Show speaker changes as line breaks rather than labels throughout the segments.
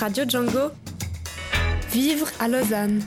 Radio Django. Vivre à Lausanne.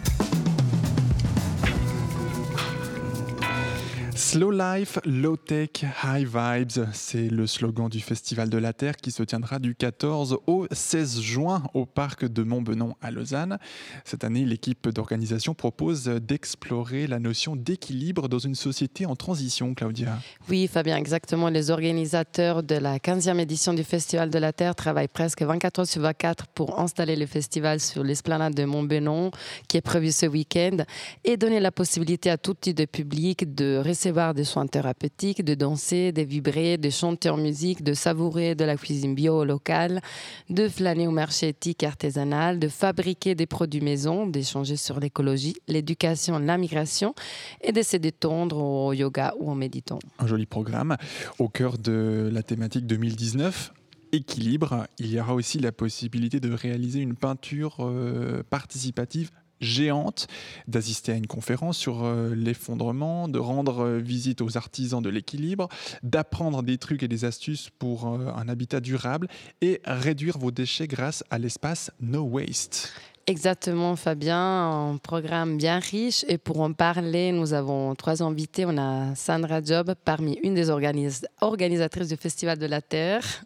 Slow Life, Low Tech, High Vibes, c'est le slogan du Festival de la Terre qui se tiendra du 14 au 16 juin au parc de Montbenon à Lausanne. Cette année, l'équipe d'organisation propose d'explorer la notion d'équilibre dans une société en transition, Claudia.
Oui, Fabien, exactement. Les organisateurs de la 15e édition du Festival de la Terre travaillent presque 24 heures sur 24 pour installer le festival sur l'esplanade de Montbenon qui est prévu ce week-end et donner la possibilité à tout type de public de recevoir des soins thérapeutiques, de danser, de vibrer, de chanter en musique, de savourer de la cuisine bio locale, de flâner au marché éthique artisanal, de fabriquer des produits maison, d'échanger sur l'écologie, l'éducation, la migration et de se détendre au yoga ou en méditant.
Un joli programme au cœur de la thématique 2019 équilibre, il y aura aussi la possibilité de réaliser une peinture euh, participative géante, d'assister à une conférence sur euh, l'effondrement, de rendre euh, visite aux artisans de l'équilibre, d'apprendre des trucs et des astuces pour euh, un habitat durable et réduire vos déchets grâce à l'espace No Waste.
Exactement, Fabien, un programme bien riche. Et pour en parler, nous avons trois invités. On a Sandra Job, parmi une des organisatrices du Festival de la Terre.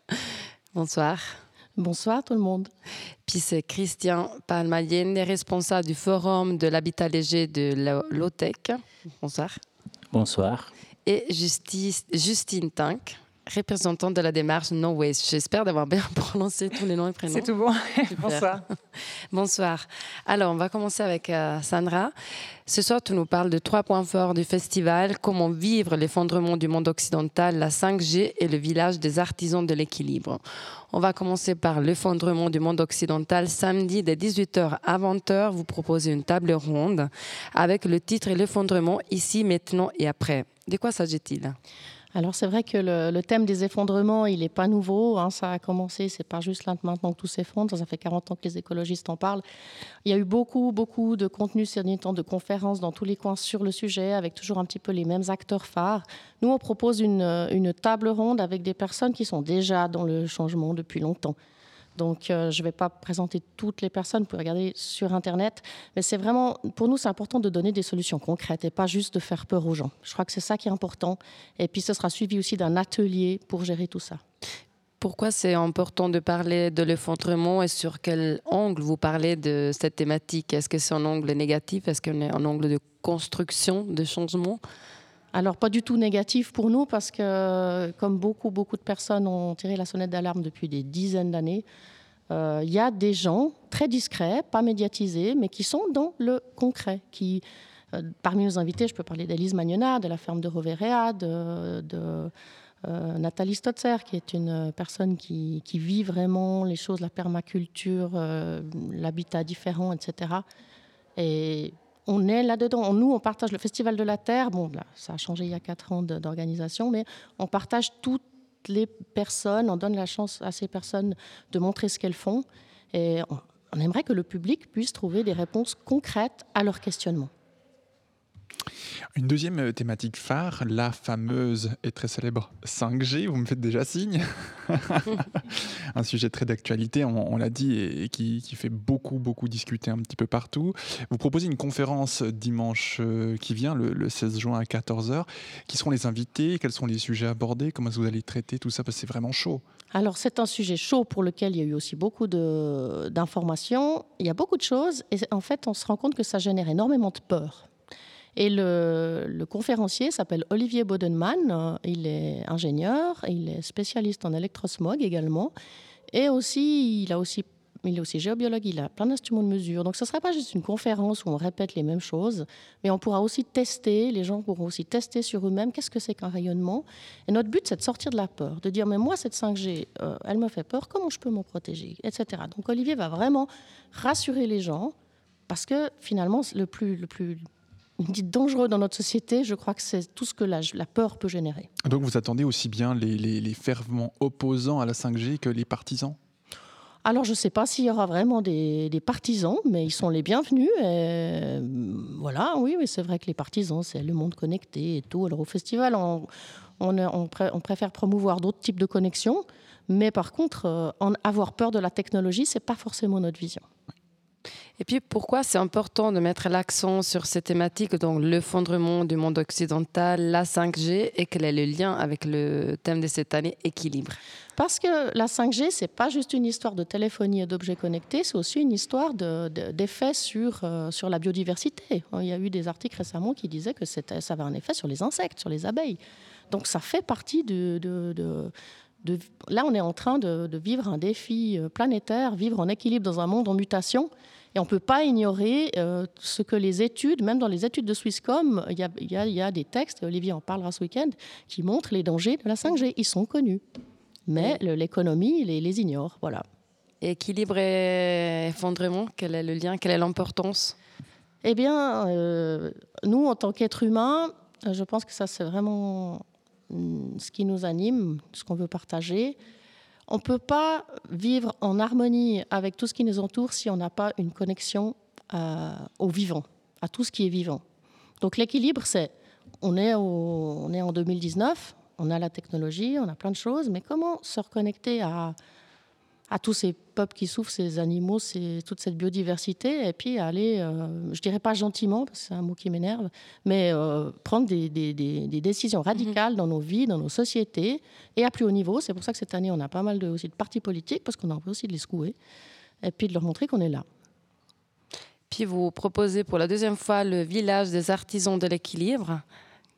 Bonsoir.
Bonsoir tout le monde.
Puis c'est Christian Palmalienne, responsable du Forum de l'habitat léger de l'OTEC. Bonsoir.
Bonsoir.
Et Justine Tank, représentante de la démarche No Waste. J'espère d'avoir bien prononcé tous les noms et prénoms.
C'est tout bon. Bonsoir.
Bonsoir. Alors, on va commencer avec euh, Sandra. Ce soir, tu nous parles de trois points forts du festival comment vivre l'effondrement du monde occidental, la 5G et le village des artisans de l'équilibre? On va commencer par l'effondrement du monde occidental. Samedi, dès 18h à 20h, vous proposez une table ronde avec le titre L'effondrement ici, maintenant et après. De quoi s'agit-il?
Alors c'est vrai que le, thème des effondrements, il n'est pas nouveau. Hein. ça a commencé, c'est pas juste là maintenant que tout s'effondre. Ça fait 40 ans que les écologistes en parlent. Il y a eu beaucoup, beaucoup de contenu ces derniers temps, de conférences dans tous les coins sur le sujet, avec toujours un petit peu les mêmes acteurs phares. Nous, on propose une, une table ronde avec des personnes qui sont déjà dans le changement depuis longtemps. Donc, euh, je ne vais pas présenter toutes les personnes, vous pouvez regarder sur Internet. Mais c'est vraiment, pour nous, c'est important de donner des solutions concrètes et pas juste de faire peur aux gens. Je crois que c'est ça qui est important. Et puis, ce sera suivi aussi d'un atelier pour gérer tout ça.
Pourquoi c'est important de parler de l'effondrement et sur quel angle vous parlez de cette thématique? Est-ce que c'est un angle négatif? Est-ce qu'on est un angle de construction, de changement?
Alors, pas du tout négatif pour nous parce que, comme beaucoup, beaucoup de personnes ont tiré la sonnette d'alarme depuis des dizaines d'années, euh, il y a des gens très discrets, pas médiatisés, mais qui sont dans le concret. Qui, euh, parmi nos invités, je peux parler d'Elise Magnona, de la ferme de Roverea, de, euh, Nathalie Stotzer, qui est une personne qui, qui, vit vraiment les choses, la permaculture, l'habitat différent, etc. Et on est là-dedans. Nous, on partage le Festival de la Terre. Bon, là, ça a changé il y a quatre ans d'organisation, mais on partage toutes les personnes, on donne la chance à ces personnes de montrer ce qu'elles font. Et on aimerait que le public puisse trouver des réponses concrètes à leurs questionnements.
Une deuxième euh, thématique phare, la fameuse et très célèbre 5G, vous me faites déjà signe. un sujet très d'actualité, on, l'a dit, et, qui, fait beaucoup, beaucoup discuter un petit peu partout. Vous proposez une conférence dimanche euh, qui vient, le, 16 juin à 14h. Qui seront les invités? Quels sont les sujets abordés? Comment vous allez traiter tout ça? Parce que c'est vraiment chaud.
Alors, c'est un sujet chaud pour lequel il y a eu aussi beaucoup d'informations. Il y a beaucoup de choses. Et en fait, on se rend compte que ça génère énormément de peur. Et le, conférencier s'appelle Olivier Bodenman. Il est ingénieur, il est spécialiste en électrosmog également. Et aussi, il a aussi il est aussi géobiologue, il a plein d'instruments de mesure. Donc ce ne sera pas juste une conférence où on répète les mêmes choses, mais on pourra aussi tester, les gens pourront aussi tester sur eux-mêmes qu'est-ce que c'est qu'un rayonnement. Et notre but, c'est de sortir de la peur, de dire, mais moi, cette 5G, euh, elle me fait peur, comment je peux m'en protéger, etc. Donc Olivier va vraiment rassurer les gens, parce que finalement, le plus, le plus dit dangereux dans notre société, je crois que c'est tout ce que la, la, peur peut générer.
Donc vous attendez aussi bien les, les, fervents opposants à la 5G que les partisans?
Alors, je ne sais pas s'il y aura vraiment des, partisans, mais ils sont les bienvenus. Et voilà, oui, oui c'est vrai que les partisans, c'est le monde connecté et tout. Alors, au festival, on, on, on, préfère promouvoir d'autres types de connexions, Mais par contre, en avoir peur de la technologie, c'est pas forcément notre vision.
Et puis pourquoi c'est important de mettre l'accent sur ces thématiques, donc l'effondrement du monde occidental, la 5G, et quel est le lien avec le thème de cette année, équilibre?
Parce que la 5G, c'est pas juste une histoire de téléphonie et d'objets connectés, c'est aussi une histoire d'effet sur, euh, sur la biodiversité. Il y a eu des articles récemment qui disaient que ça avait un effet sur les insectes, sur les abeilles. Donc ça fait partie de, là, on est en train de, vivre un défi euh, planétaire, vivre en équilibre dans un monde en mutation. Et on ne peut pas ignorer euh, ce que les études, même dans les études de Swisscom, il y a, des textes, Olivier en parlera ce week-end, qui montrent les dangers de la 5G. Ils sont connus. Mais l'économie les, les ignore. Voilà.
Équilibre et effondrement, quel est le lien, quelle est l'importance?
Eh bien, euh, nous, en tant qu'êtres humains, je pense que ça, c'est vraiment ce qui nous anime, ce qu'on veut partager. On ne peut pas vivre en harmonie avec tout ce qui nous entoure si on n'a pas une connexion euh, au vivant, à tout ce qui est vivant. Donc l'équilibre, c'est, on on est en 2019, on a la technologie, on a plein de choses, mais comment se reconnecter à, à tous ces peuples qui souffrent, ces animaux, toute cette biodiversité, et puis aller, euh, je dirais pas gentiment, parce que c'est un mot qui m'énerve, mais euh, prendre des, décisions radicales dans nos vies, dans nos sociétés, et à plus haut niveau. C'est pour ça que cette année, on a pas mal de, aussi de partis politiques, parce qu'on a envie aussi de les secouer, et puis de leur montrer qu'on est là.
Puis vous proposez pour la deuxième fois le village des artisans de l'équilibre.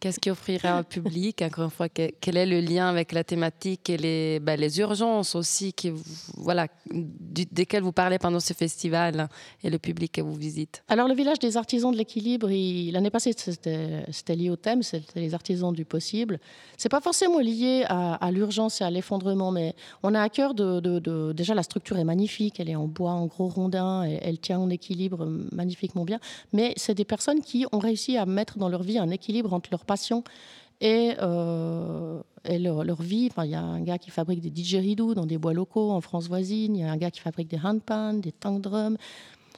Qu'est-ce qui offrira au public? Encore une fois, quel est le lien avec la thématique et les, ben, les urgences aussi qui, voilà, desquelles vous parlez pendant ce festival et le public que vous visitez?
Alors, le village des artisans de l'équilibre, l'année passée, c'était lié au thème, c'était les artisans du possible. C'est pas forcément lié à, l'urgence et à l'effondrement, mais on a à cœur de, Déjà, la structure est magnifique, elle est en bois, en gros rondin, et elle tient en équilibre magnifiquement bien. Mais c'est des personnes qui ont réussi à mettre dans leur vie un équilibre entre leur et, euh, leur, vie. il y a un gars qui fabrique des didgeridoo dans des bois locaux en France voisine. Il y a un gars qui fabrique des handpans, des tank drums.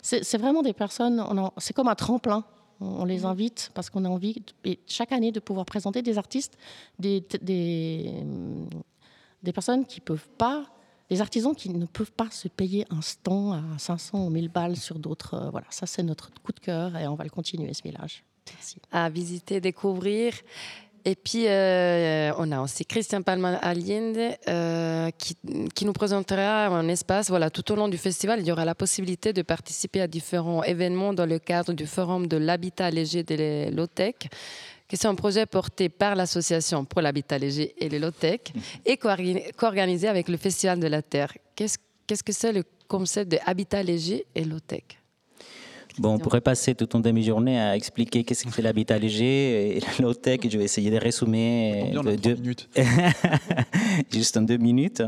C'est vraiment des personnes. C'est comme un tremplin. On, les mmh. invite parce qu'on a envie, et chaque année, de pouvoir présenter des artistes, des, des, des personnes qui peuvent pas des artisans qui ne peuvent pas se payer un stand à 500 ou 1000 balles sur d'autres. Euh, voilà, ça c'est notre coup de cœur et on va le continuer ce village
à visiter, découvrir. Et puis, euh, on a aussi Christian Palma Allende euh, qui, qui, nous présentera un espace. Voilà, tout au long du festival, il y aura la possibilité de participer à différents événements dans le cadre du Forum de l'habitat léger de l'OTEC, qui est un projet porté par l'Association pour l'habitat léger et les LOTEC et co-organisé avec le Festival de la Terre. Qu'est-ce que c'est le concept de habitat léger et LOTEC
Bon, on pourrait passer toute une demi-journée à expliquer qu'est-ce que c'est l'habitat léger et low-tech. Je vais essayer de résumer.
deux minutes?
Juste en deux minutes.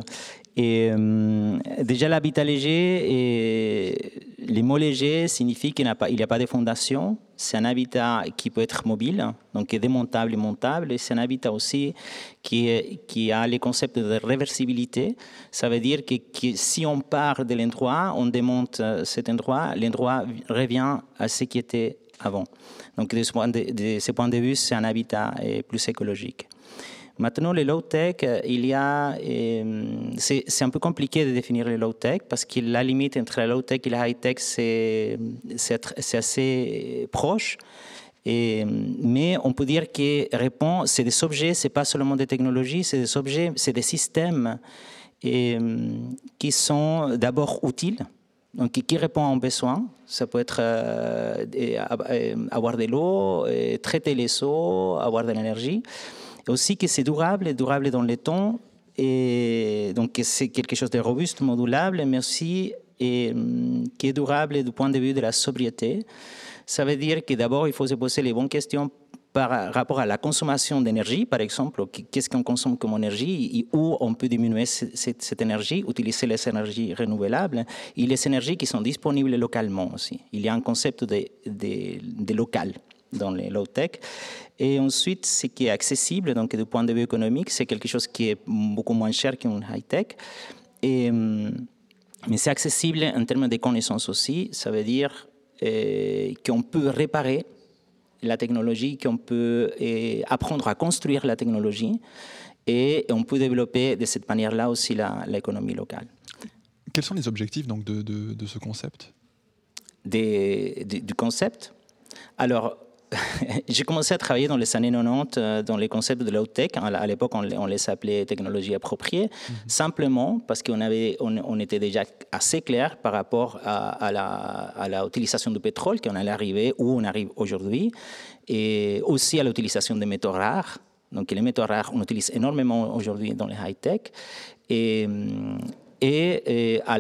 Et euh, déjà, l'habitat léger, et les mots légers signifient qu'il n'y a, pas, il a pas de fondation. C'est un habitat qui peut être mobile, donc démontable et montable. C'est un habitat aussi qui, qui a les concepts de réversibilité. Ça veut dire que, si on part de l'endroit, on démonte euh, cet endroit, l'endroit revient à ce qui était avant. Donc, de ce point de, de, ce point de vue, c'est un habitat euh, plus écologique. Maintenant, les low-tech, euh, il y a, euh, c'est un peu compliqué de définir les low-tech parce que la limite entre la low-tech et la high-tech, c'est assez proche. Mais on peut dire que répond, c'est des objets, c'est pas seulement des technologies, c'est des objets, c'est des systèmes qui sont d'abord utiles, donc qui répondent à un besoin. Ça peut être euh, avoir de l'eau, traiter les eaux, avoir de l'énergie aussi que c'est durable, durable dans le temps, et donc c'est quelque chose de robuste, modulable, mais aussi qui est durable du point de vue de la sobriété. Ça veut dire que d'abord, il faut se poser les bonnes questions par rapport à la consommation d'énergie, par exemple, qu'est-ce qu'on consomme comme énergie et où on peut diminuer cette, énergie, utiliser les énergies renouvelables et les énergies qui sont disponibles localement aussi. Il y a un concept de local dans les low-tech. Et ensuite, ce qui est accessible, donc du point de vue économique, c'est quelque chose qui est beaucoup moins cher qu'un high-tech. Et, hum, mais c'est accessible en termes de connaissances aussi. Ça veut dire euh, qu'on peut réparer la technologie, qu'on peut euh, apprendre à construire la technologie et on peut développer de cette manière-là aussi l'économie locale.
Quels sont les objectifs donc, de, de, ce concept?
Des, Du concept? Alors, j'ai commencé à travailler dans les années 90 euh, dans les concepts de low-tech. À l'époque, on, les appelait technologies appropriées, mhm. simplement parce qu'on avait, on, était déjà assez clair par rapport à, la, à la, utilisation du pétrole, qu'on allait arriver où on arrive aujourd'hui, et aussi à l'utilisation des métaux rares. Donc les métaux rares, on utilise énormément aujourd'hui dans les high-tech. Et, et, à,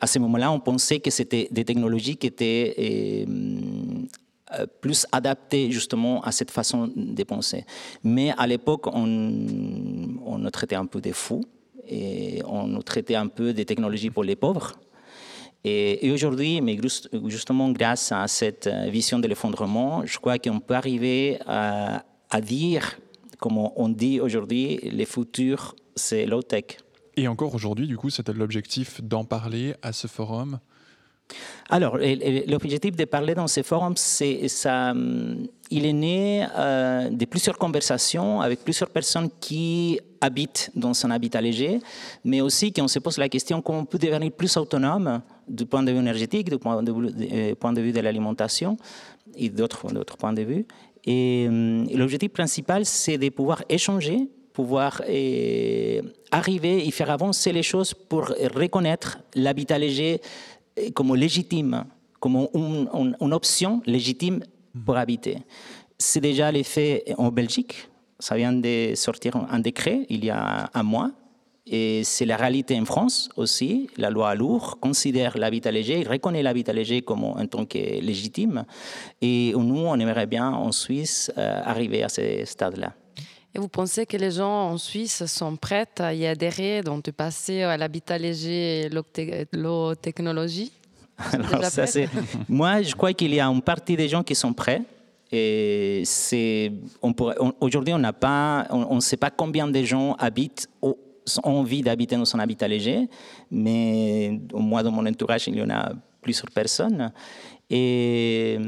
à, ce moment-là, on pensait que c'était des technologies qui étaient euh, plus adaptées justement à cette façon de penser. Mais à l'époque, on, nous traitait un peu des fous et on nous traitait un peu des technologies pour les pauvres. Et, aujourd'hui, mais justement grâce à cette euh, vision de l'effondrement, je crois qu'on peut arriver à, à dire, comme on dit aujourd'hui, le futur, c'est low-tech.
Et encore aujourd'hui, du coup, c'était l'objectif d'en parler à ce forum
alors, l'objectif de parler dans ce forum, c'est ça. Hum, il est né euh, de plusieurs conversations avec plusieurs personnes qui habitent dans un habitat léger, mais aussi qu'on se pose la question comment on peut devenir plus autonome du point de vue énergétique, du point de vue, euh, de, l'alimentation et d'autres points de vue. Et, hum, et l'objectif principal, c'est de pouvoir échanger pouvoir eh, arriver et faire avancer les choses pour reconnaître l'habitat léger comme légitime, comme une, option légitime pour habiter. C'est déjà l'effet en Belgique. Ça vient de sortir un décret il y a un mois. Et c'est la réalité en France aussi. La loi Lourdes considère l'habitat léger, reconnaît l'habitat léger comme en tant que légitime. Et nous, on aimerait bien en Suisse euh, arriver à ce stade-là.
Et vous pensez que les gens en Suisse sont prêts à y adhérer, donc de passer à l'habitat léger et l'eau technologie
Alors, ça, Moi, je crois qu'il y a une partie des gens qui sont prêts. Et c'est, on aujourd'hui, on n'a pas, on ne sait pas combien de gens habitent ont envie d'habiter dans son habitat léger, mais au moins dans mon entourage, il y en a plusieurs personnes. Et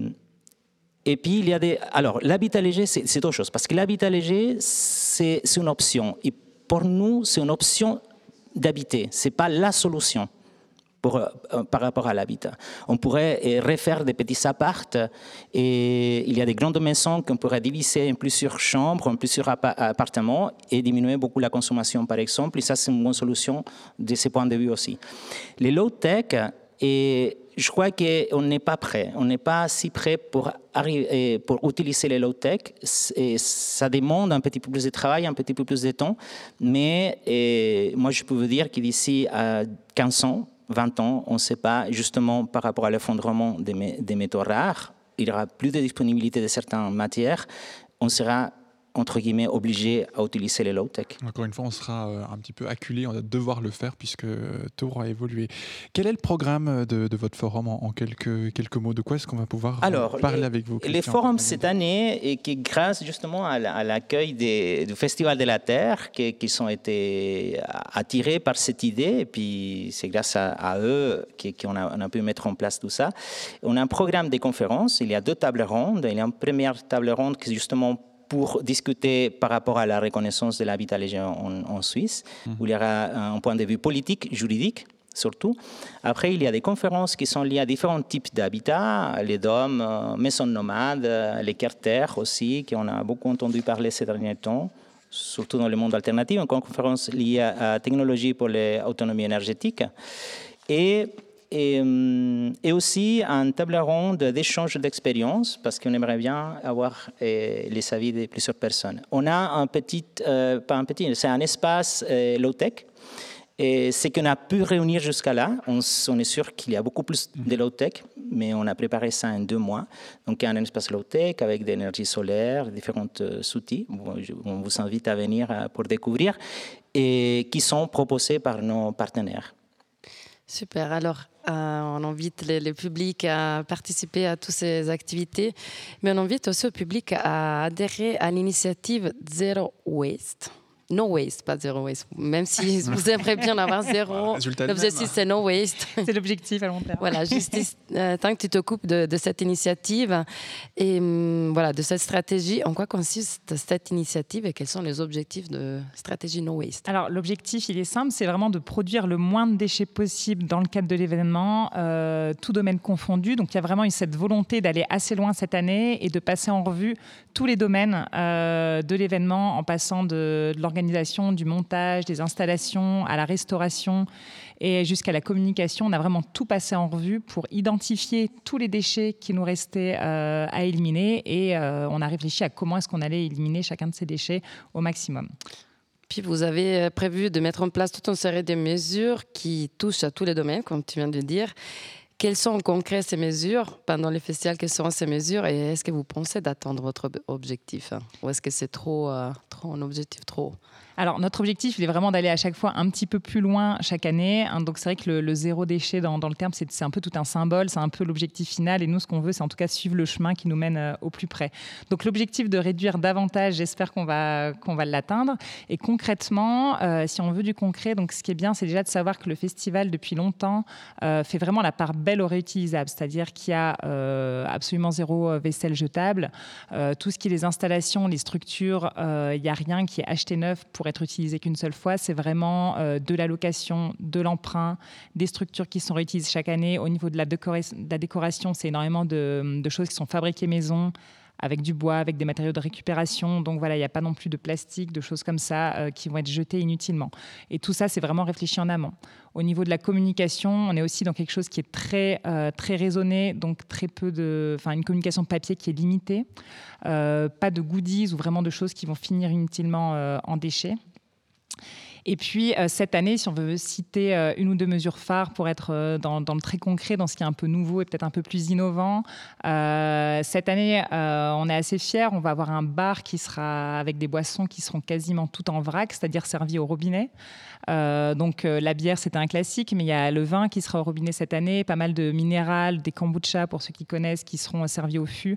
et puis, il y a des. Alors, l'habitat léger, c'est autre chose. Parce que l'habitat léger, c'est une option. Et pour nous, c'est une option d'habiter. Ce n'est pas la solution euh, par rapport à l'habitat. On pourrait euh, refaire des petits appartes. Et il y a des grandes maisons qu'on pourrait diviser en plusieurs chambres, en plusieurs appartements et diminuer beaucoup la consommation, par exemple. Et ça, c'est une bonne solution de ce point de vue aussi. Les low-tech, et je crois qu'on n'est pas prêt. On n'est pas si prêt pour, pour utiliser les low-tech. Ça demande un petit peu plus de travail, un petit peu plus de temps. Mais moi, je peux vous dire que d'ici à 15 ans, 20 ans, on ne sait pas, justement par rapport à l'effondrement des, des métaux rares, il y aura plus de disponibilité de certaines matières. On sera entre guillemets, obligé à utiliser les low-tech.
Encore une fois, on sera euh, un petit peu acculé, on va devoir le faire puisque tout aura évolué. Quel est le programme de, votre forum en, quelques, quelques mots? De quoi est-ce qu'on va pouvoir euh, Alors, parler avec vous
Les forums cette année, et qui grâce justement à l'accueil du Festival de la Terre, qui, qui sont été attirés par cette idée, et puis c'est grâce à, eux qu'on a, on a pu mettre en place tout ça. On a un programme de conférences, il y a deux tables rondes. Il y a une première table ronde qui est justement pour discuter par rapport à la reconnaissance de l'habitat léger en, Suisse, mhm. où il y aura un point de vue politique, juridique surtout. Après, il y a des conférences qui sont liées à différents types d'habitats, les dômes, euh, maisons nomades, euh, les carters aussi, qu'on a beaucoup entendu parler ces derniers temps, surtout dans le monde alternatif, une conférence liée à la technologie pour l'autonomie énergétique. Et euh, et, aussi un table ronde d'échange d'expériences, parce qu'on aimerait bien avoir euh, les avis de plusieurs personnes. On a un petit, euh, pas un petit, c'est un espace low-tech. Et ce qu'on a pu réunir jusqu'à là, on, est sûr qu'il y a beaucoup plus de low-tech, mais on a préparé ça en deux mois. Donc, il y a un espace low-tech avec de l'énergie solaire, différents outils. On vous invite à venir pour découvrir et qui sont proposés par nos partenaires.
Super. Alors, euh, on invite le, public à participer à toutes ces activités, mais on invite aussi le public à adhérer à l'initiative Zero Waste. No waste, pas zéro waste. Même si vous aimeriez bien avoir zéro, l'objectif c'est no waste.
C'est l'objectif à long terme.
Voilà, juste euh, tant que tu t'occupes de, de, cette initiative et hum, voilà, de cette stratégie, en quoi consiste cette initiative et quels sont les objectifs de stratégie no waste?
Alors l'objectif, il est simple, c'est vraiment de produire le moins de déchets possible dans le cadre de l'événement, euh, tout domaine confondu. Donc il y a vraiment eu cette volonté d'aller assez loin cette année et de passer en revue tous les domaines euh, de l'événement en passant de, de l'organisation, du montage, des installations, à la restauration et jusqu'à la communication. On a vraiment tout passé en revue pour identifier tous les déchets qui nous restaient euh, à éliminer et euh, on a réfléchi à comment est-ce qu'on allait éliminer chacun de ces déchets au maximum.
Puis vous avez prévu de mettre en place toute une série de mesures qui touchent à tous les domaines, comme tu viens de dire. Quelles sont en concret ces mesures pendant les festivals Quelles seront ces mesures et est-ce que vous pensez d'atteindre votre objectif Ou est-ce que c'est trop, euh, trop un objectif trop
alors, notre objectif, il est vraiment d'aller à chaque fois un petit peu plus loin chaque année. Hein. donc, c'est vrai que le, zéro déchet dans, le terme, c'est un peu tout un symbole, c'est un peu l'objectif final. Et nous, ce qu'on veut, c'est en tout cas suivre le chemin qui nous mène euh, au plus près. Donc, l'objectif de réduire davantage, j'espère qu'on va, qu'on va l'atteindre. Et concrètement, euh, si on veut du concret, donc ce qui est bien, c'est déjà de savoir que le festival, depuis longtemps, euh, fait vraiment la part belle au réutilisable. C'est-à-dire qu'il y a absolument zéro vaisselle jetable. tout ce qui est les installations, les structures, il n'y a rien qui est acheté neuf pour être utilisé qu'une seule fois. C'est vraiment euh, de la location, de l'emprunt, des structures qui sont réutilisées chaque année. Au niveau de la, décoration, c'est énormément de, choses qui sont fabriquées maison avec du bois, avec des matériaux de récupération. Donc voilà, il n'y a pas non plus de plastique, de choses comme ça euh, qui vont être jetées inutilement. Et tout ça, c'est vraiment réfléchi en amont. Au niveau de la communication, on est aussi dans quelque chose qui est très, euh, très raisonné, donc très peu de, enfin une communication papier qui est limitée, euh, pas de goodies ou vraiment de choses qui vont finir inutilement en déchets. Et puis, euh, cette année, si on veut citer euh, une ou deux mesures phares pour être euh, dans, le très concret, dans ce qui est un peu nouveau et peut-être un peu plus innovant, cette année, on est assez fiers. On va avoir un bar qui sera avec des boissons qui seront quasiment toutes en vrac, c'est-à-dire servies au robinet. donc, la bière, c'était un classique, mais il y a le vin qui sera au robinet cette année, pas mal de minéral, des kombucha pour ceux qui connaissent, qui seront servis au fût.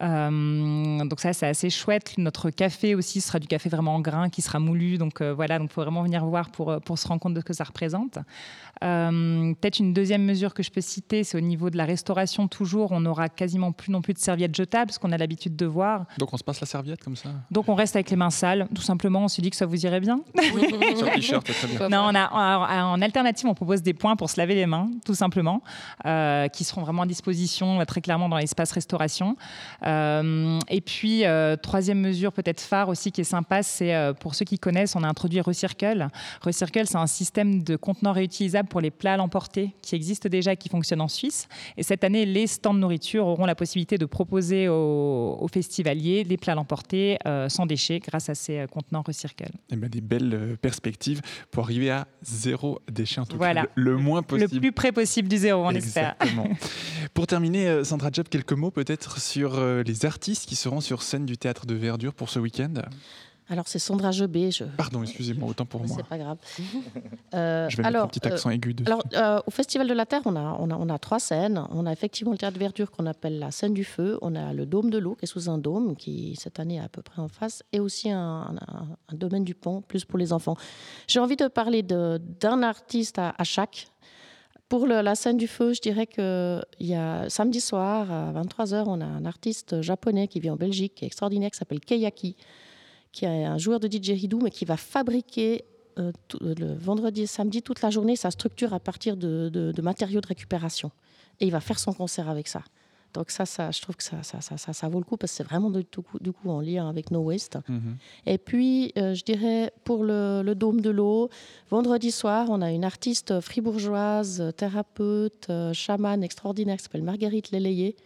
donc ça, c'est assez chouette. Notre café aussi sera du café vraiment en grain qui sera moulu. Donc voilà, donc faut vraiment venir voir pour, euh, pour se rendre compte de ce que ça représente. Euh, peut-être une deuxième mesure que je peux citer, c'est au niveau de la restauration. Toujours, on n'aura quasiment plus non plus de serviettes jetables, ce qu'on a l'habitude de voir.
Donc on se passe la serviette comme ça?
Donc on reste avec les mains sales, tout simplement. On se dit que ça vous irait bien.
Sur t-shirt, très bien.
Non, on a, en alternative, on propose des points pour se laver les mains, tout simplement, euh, qui seront vraiment à disposition très clairement dans l'espace restauration. et puis, troisième mesure peut-être phare aussi qui est sympa, c'est pour ceux qui connaissent, on a introduit Recircle Recircle. c'est un système de contenants réutilisables pour les plats à l'emporter qui existe déjà et qui fonctionne en Suisse. Et cette année, les stands de nourriture auront la possibilité de proposer aux, festivaliers des plats à l'emporter euh, sans déchets grâce à ces euh, contenants Recircle.
Eh ben, des belles euh, perspectives pour arriver à zéro déchet, en tout cas le, moins possible.
Le plus près possible du zéro, on
Exactement. espère. pour terminer, Sandra Job, quelques mots peut-être sur les artistes qui seront sur scène du Théâtre de Verdure pour ce week-end?
Alors, c'est Sandra Jebé.
Pardon, excusez-moi, autant pour moi.
C'est pas grave.
Euh, je vais mettre un petit accent aigu dessus.
Alors, euh, au Festival de la Terre, on a, on, a, on a, trois scènes. On a effectivement le théâtre verdure qu'on appelle la scène du feu. On a le dôme de l'eau qui est sous un dôme, qui cette année est à peu près en face. Et aussi un, un, domaine du pont, plus pour les enfants. J'ai envie de parler d'un artiste à, chaque. Pour le, la scène du feu, je dirais que y a, samedi soir à 23h, on a un artiste japonais qui vit en Belgique, qui est extraordinaire, qui s'appelle Keyaki qui est un joueur de didgeridoo, mais qui va fabriquer euh, le vendredi et samedi toute la journée sa structure à partir de, matériaux de récupération. Et il va faire son concert avec ça. Donc ça, ça je trouve que ça, ça, ça, ça, vaut le coup parce que c'est vraiment du coup, du coup en lien avec No Waste. Mhm. Et puis, euh, je dirais, pour le, le Dôme de l'eau, vendredi soir, on a une artiste fribourgeoise, thérapeute, euh, chamane extraordinaire qui s'appelle Marguerite Lélayé,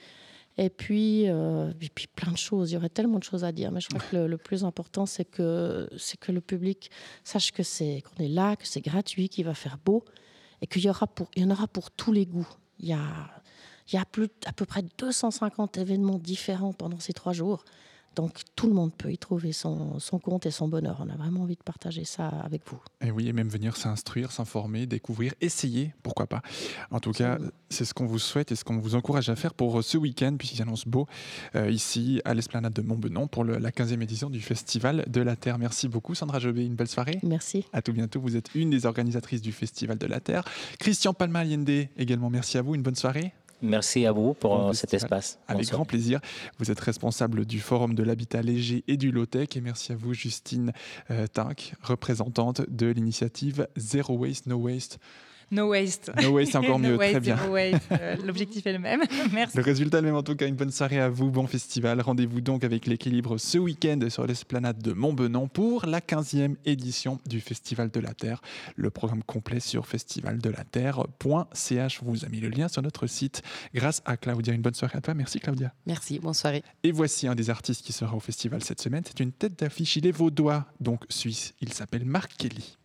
et puis, euh, puis plein de choses. Il y aurait tellement de choses à dire, mais je crois que le, plus important, c'est que, c'est que le public sache que c'est, qu'on est là, que c'est gratuit, qu'il va faire beau, et qu'il y, aura pour, il y en aura pour tous les goûts. Il y a, il y a plus, à peu près 250 événements différents pendant ces trois jours. Donc tout le monde peut y trouver son, compte et son bonheur. On a vraiment envie de partager ça avec vous.
Et oui, et même venir s'instruire, s'informer, découvrir, essayer, pourquoi pas. En tout cas, c'est ce qu'on vous souhaite et ce qu'on vous encourage à faire pour ce week-end, puisqu'il annonce beau, euh, ici à l'esplanade de Montbenon pour la 15e édition du Festival de la Terre. Merci beaucoup Sandra Jobé, une belle soirée.
Merci.
À tout bientôt, vous êtes une des organisatrices du Festival de la Terre. Christian Palma Allende, également merci à vous, une bonne soirée.
Merci à vous pour euh, cet espace.
Avec grand plaisir. Vous êtes responsable du Forum de l'habitat léger et du low-tech. Et merci à vous, Justine euh, Tinck, représentante de l'initiative Zero Waste, No Waste.
No waste.
No waste, encore mieux. Très bien.
Euh, l'objectif est le même. Merci.
Le résultat est le même. En tout cas, une bonne soirée à vous. Bon festival. Rendez-vous donc avec l'équilibre ce week-end sur l'esplanade de Montbenon pour la 15e édition du Festival de la Terre. Le programme complet sur festivaldelaterre.ch. vous a mis le lien sur notre site grâce à Claudia. Une bonne soirée à toi. Merci, Claudia.
Merci. Bonne soirée.
Et voici un des artistes qui sera au festival cette semaine. C'est une tête d'affiche. Il est vaudois, donc suisse. Il s'appelle Marc Kelly.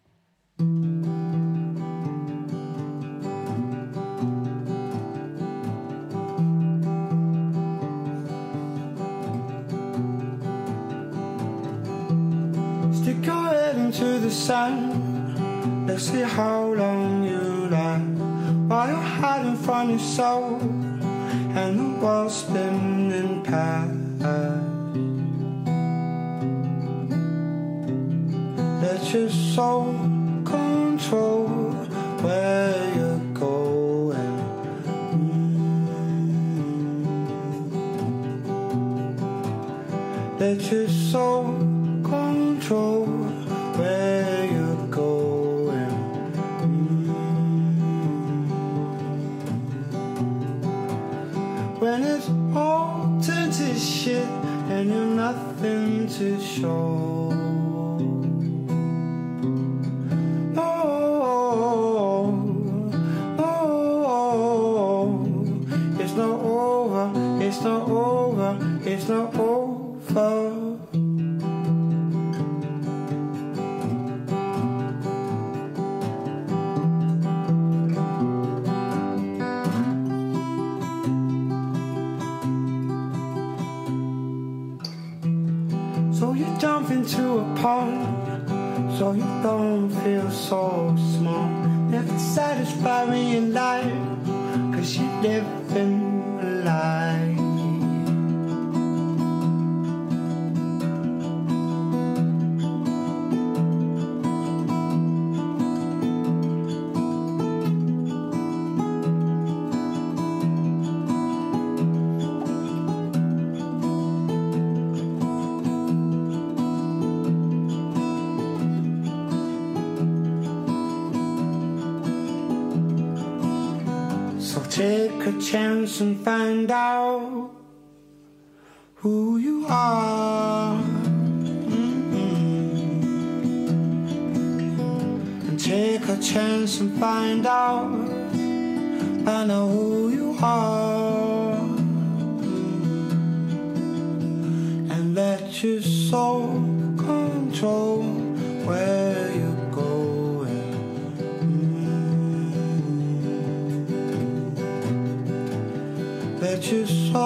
Into the sun. Let's see how long you last. While you're hiding from your soul and the world's spinning past. Let your soul control where you're going. Mm. Let your and you're nothing to show. Chance and find out who you are. Mm-hmm. And take a chance and find out, I know who you are. Mm-hmm. And let your soul control where You
saw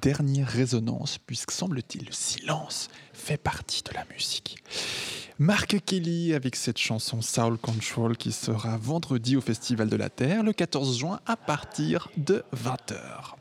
dernière résonance, puisque semble-t-il, le silence fait partie de la musique. Mark Kelly avec cette chanson Soul Control qui sera vendredi au Festival de la Terre le 14 juin à partir de 20h.